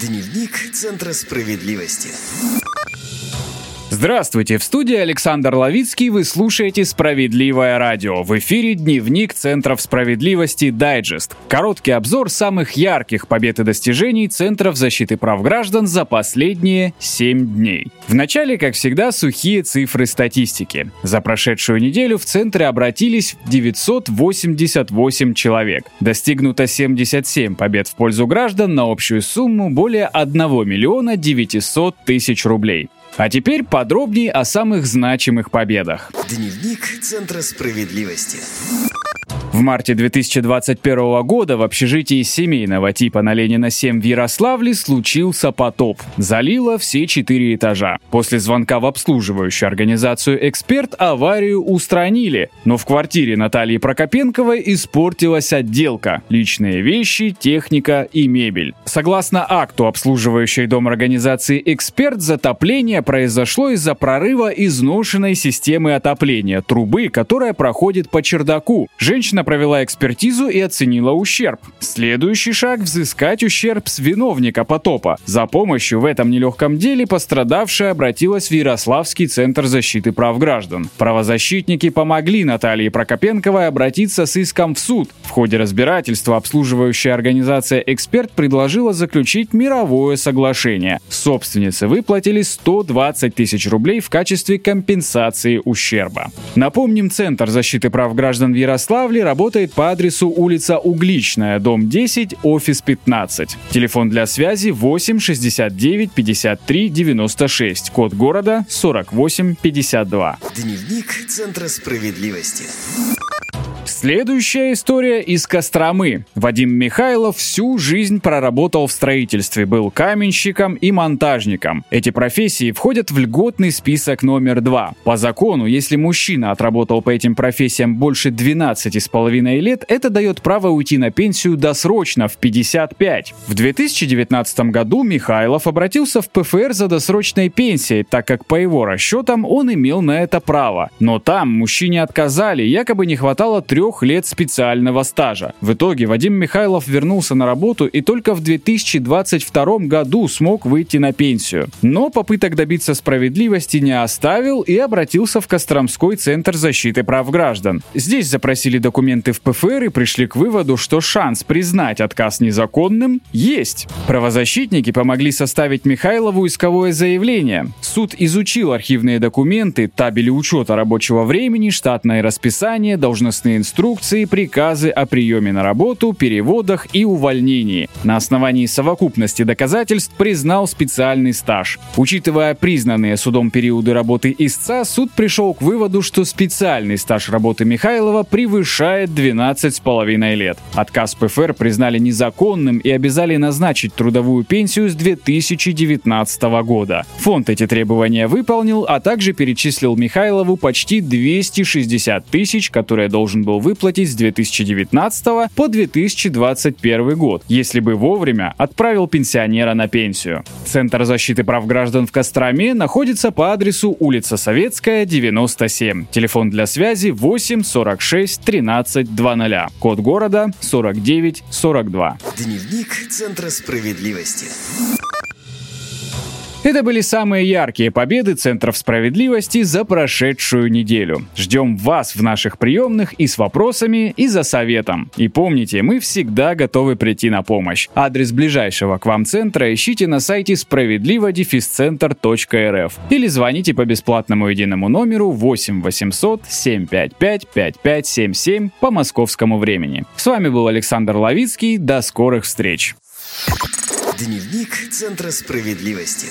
Дневник Центра справедливости. Здравствуйте, в студии Александр Ловицкий, вы слушаете «Справедливое радио». В эфире Дневник Центров справедливости «Дайджест». Короткий обзор самых ярких побед и достижений Центров защиты прав граждан за последние 7 дней. В начале, как всегда, сухие цифры статистики. За прошедшую неделю в Центре обратились 988 человек. Достигнуто 77 побед в пользу граждан на общую сумму более 1 миллиона 900 тысяч рублей. А теперь подробнее о самых значимых победах. Дневник Центра справедливости. В марте 2021 года в общежитии семейного типа на Ленина 7 в Ярославле случился потоп. Залило все четыре этажа. После звонка в обслуживающую организацию «Эксперт» аварию устранили. Но в квартире Натальи Прокопенковой испортилась отделка. Личные вещи, техника и мебель. Согласно акту обслуживающей дом организации «Эксперт», затопление произошло из-за прорыва изношенной системы отопления, трубы, которая проходит по чердаку. Женщина провела экспертизу и оценила ущерб. Следующий шаг – взыскать ущерб с виновника потопа. За помощью в этом нелегком деле пострадавшая обратилась в Ярославский центр защиты прав граждан. Правозащитники помогли Наталье Прокопенковой обратиться с иском в суд. В ходе разбирательства обслуживающая организация «Эксперт» предложила заключить мировое соглашение. Собственницы выплатили 120 тысяч рублей в качестве компенсации ущерба. Напомним, Центр защиты прав граждан в Ярославле работает по адресу улица Угличная, дом 10, офис 15. Телефон для связи 8 69 53 96, код города 48 52. Дневник Центра справедливости. Следующая история из Костромы. Вадим Михайлов всю жизнь проработал в строительстве, был каменщиком и монтажником. Эти профессии входят в льготный список номер два. По закону, если мужчина отработал по этим профессиям больше 12,5 лет, это дает право уйти на пенсию досрочно в 55. В 2019 году Михайлов обратился в ПФР за досрочной пенсией, так как по его расчетам он имел на это право. Но там мужчине отказали, якобы не хватало трех лет специального стажа. В итоге Вадим Михайлов вернулся на работу и только в 2022 году смог выйти на пенсию. Но попыток добиться справедливости не оставил и обратился в Костромской центр защиты прав граждан. Здесь запросили документы в ПФР и пришли к выводу, что шанс признать отказ незаконным есть. Правозащитники помогли составить Михайлову исковое заявление. Суд изучил архивные документы, табели учета рабочего времени, штатное расписание, должностные инструкции, приказы о приеме на работу, переводах и увольнении. На основании совокупности доказательств признал специальный стаж. Учитывая признанные судом периоды работы истца, суд пришел к выводу, что специальный стаж работы Михайлова превышает 12,5 лет. Отказ ПФР признали незаконным и обязали назначить трудовую пенсию с 2019 года. Фонд эти требования выполнил, а также перечислил Михайлову почти 260 тысяч, которые должен был выплатить с 2019 по 2021 год, если бы вовремя отправил пенсионера на пенсию. Центр защиты прав граждан в Костроме находится по адресу улица Советская, 97. Телефон для связи 8 46 13 00. Код города 49 42. Дневник Центра справедливости. Это были самые яркие победы Центров справедливости за прошедшую неделю. Ждем вас в наших приемных и с вопросами, и за советом. И помните, мы всегда готовы прийти на помощь. Адрес ближайшего к вам центра ищите на сайте справедливо-центр.рф или звоните по бесплатному единому номеру 8 800 755 5577 по московскому времени. С вами был Александр Ловицкий. До скорых встреч! Дневник Центра справедливости.